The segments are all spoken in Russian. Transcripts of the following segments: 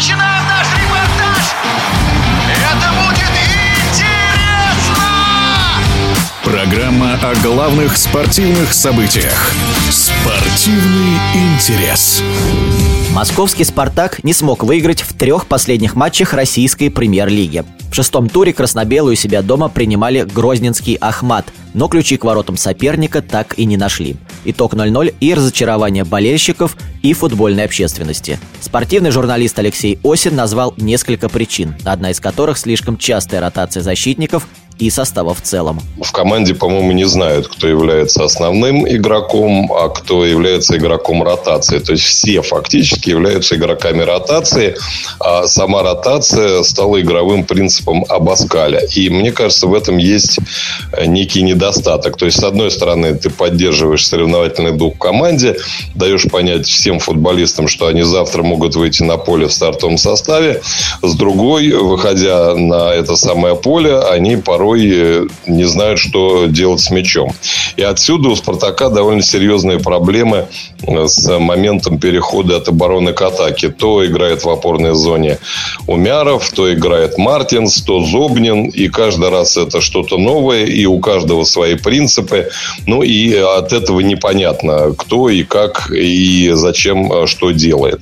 начинаем наш репортаж! Это будет интересно! Программа о главных спортивных событиях. Спортивный интерес. Московский «Спартак» не смог выиграть в трех последних матчах российской премьер-лиги. В шестом туре краснобелую себя дома принимали грозненский «Ахмат», но ключи к воротам соперника так и не нашли. Итог 0-0 и разочарование болельщиков и футбольной общественности. Спортивный журналист Алексей Осин назвал несколько причин, одна из которых слишком частая ротация защитников и состава в целом. В команде, по-моему, не знают, кто является основным игроком, а кто является игроком ротации. То есть все фактически являются игроками ротации, а сама ротация стала игровым принципом Абаскаля. И мне кажется, в этом есть некий недостаток. То есть, с одной стороны, ты поддерживаешь соревновательный дух в команде, даешь понять всем футболистам, что они завтра могут выйти на поле в стартовом составе. С другой, выходя на это самое поле, они порой порой э, не знают, что делать с мячом. И отсюда у «Спартака» довольно серьезные проблемы с моментом перехода от обороны к атаке. То играет в опорной зоне Умяров, то играет Мартинс, то Зобнин. И каждый раз это что-то новое, и у каждого свои принципы. Ну, и от этого непонятно, кто и как, и зачем э, что делает.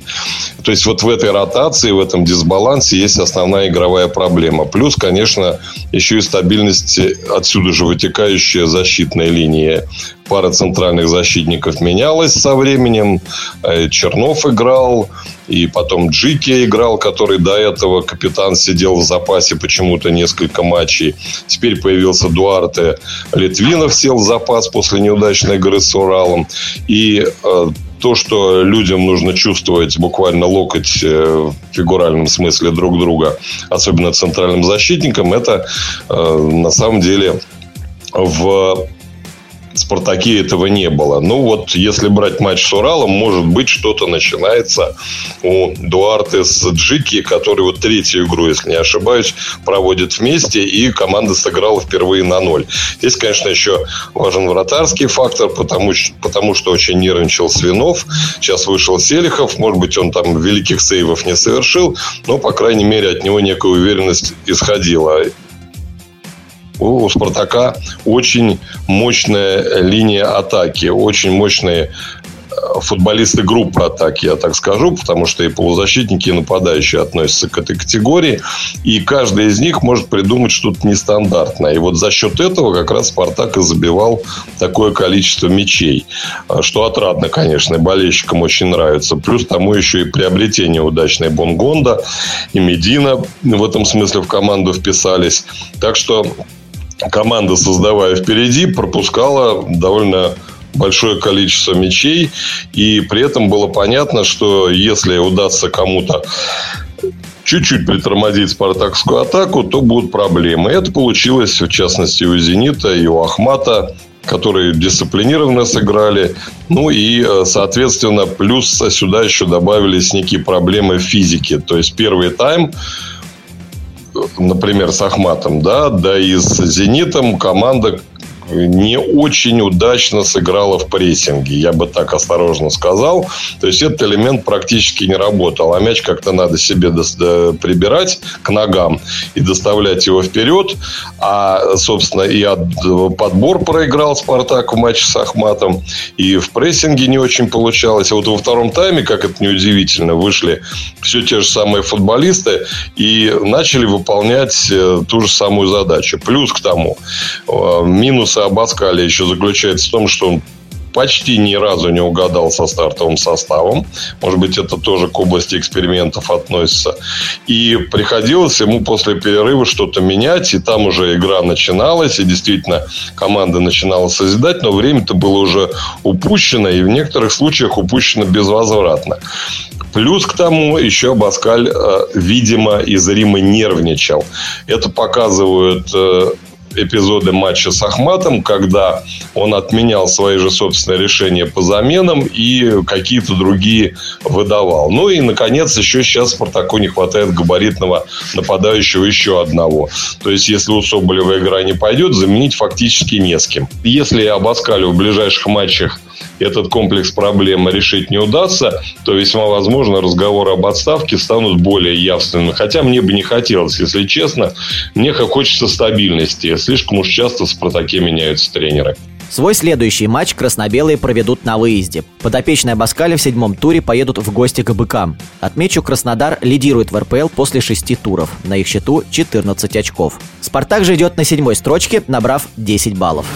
То есть, вот в этой ротации, в этом дисбалансе есть основная игровая проблема. Плюс, конечно, еще и стабильность отсюда же вытекающая защитная линия. Пара центральных защитников менялась со временем. Э, Чернов играл, и потом Джики играл, который до этого капитан сидел в запасе почему-то несколько матчей. Теперь появился Дуарте. Литвинов сел в запас после неудачной игры с Уралом. И э, то, что людям нужно чувствовать буквально локоть э, в фигуральном смысле друг друга, особенно центральным защитникам, это на самом деле в Спартаке этого не было. Ну, вот если брать матч с Уралом, может быть, что-то начинается у Дуарте с Джики, который вот третью игру, если не ошибаюсь, проводит вместе, и команда сыграла впервые на ноль. Здесь, конечно, еще важен вратарский фактор, потому, потому что очень нервничал Свинов. Сейчас вышел Селихов. Может быть, он там великих сейвов не совершил, но, по крайней мере, от него некая уверенность исходила у «Спартака» очень мощная линия атаки, очень мощные э, футболисты группы атаки, я так скажу, потому что и полузащитники, и нападающие относятся к этой категории. И каждый из них может придумать что-то нестандартное. И вот за счет этого как раз «Спартак» и забивал такое количество мячей. А что отрадно, конечно, и болельщикам очень нравится. Плюс тому еще и приобретение удачной Бонгонда и Медина в этом смысле в команду вписались. Так что команда, создавая впереди, пропускала довольно большое количество мячей. И при этом было понятно, что если удастся кому-то чуть-чуть притормозить спартакскую атаку, то будут проблемы. Это получилось, в частности, у «Зенита» и у «Ахмата», которые дисциплинированно сыграли. Ну и, э, соответственно, плюс сюда еще добавились некие проблемы в физике. То есть, первый тайм например, с Ахматом, да, да и с Зенитом команда не очень удачно сыграла в прессинге, я бы так осторожно сказал. То есть, этот элемент практически не работал. А мяч как-то надо себе прибирать к ногам и доставлять его вперед. А, собственно, и от, подбор проиграл Спартак в матче с Ахматом. И в прессинге не очень получалось. А вот во втором тайме, как это неудивительно, вышли все те же самые футболисты и начали выполнять э, ту же самую задачу. Плюс к тому, э, минус позиция Абаскаля еще заключается в том, что он почти ни разу не угадал со стартовым составом. Может быть, это тоже к области экспериментов относится. И приходилось ему после перерыва что-то менять, и там уже игра начиналась, и действительно команда начинала созидать, но время-то было уже упущено, и в некоторых случаях упущено безвозвратно. Плюс к тому еще Баскаль, э, видимо, и зримо нервничал. Это показывают э, эпизоды матча с Ахматом, когда он отменял свои же собственные решения по заменам и какие-то другие выдавал. Ну и, наконец, еще сейчас Спартаку не хватает габаритного нападающего еще одного. То есть, если у Соболева игра не пойдет, заменить фактически не с кем. Если Абаскалю в ближайших матчах этот комплекс проблем решить не удастся, то весьма возможно разговоры об отставке станут более явственными. Хотя мне бы не хотелось, если честно. Мне хочется стабильности. Слишком уж часто в «Спартаке» меняются тренеры. Свой следующий матч красно-белые проведут на выезде. Подопечные Баскали в седьмом туре поедут в гости к быкам. Отмечу, Краснодар лидирует в РПЛ после шести туров. На их счету 14 очков. «Спартак» же идет на седьмой строчке, набрав 10 баллов.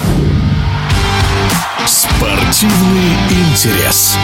Спортивный интерес.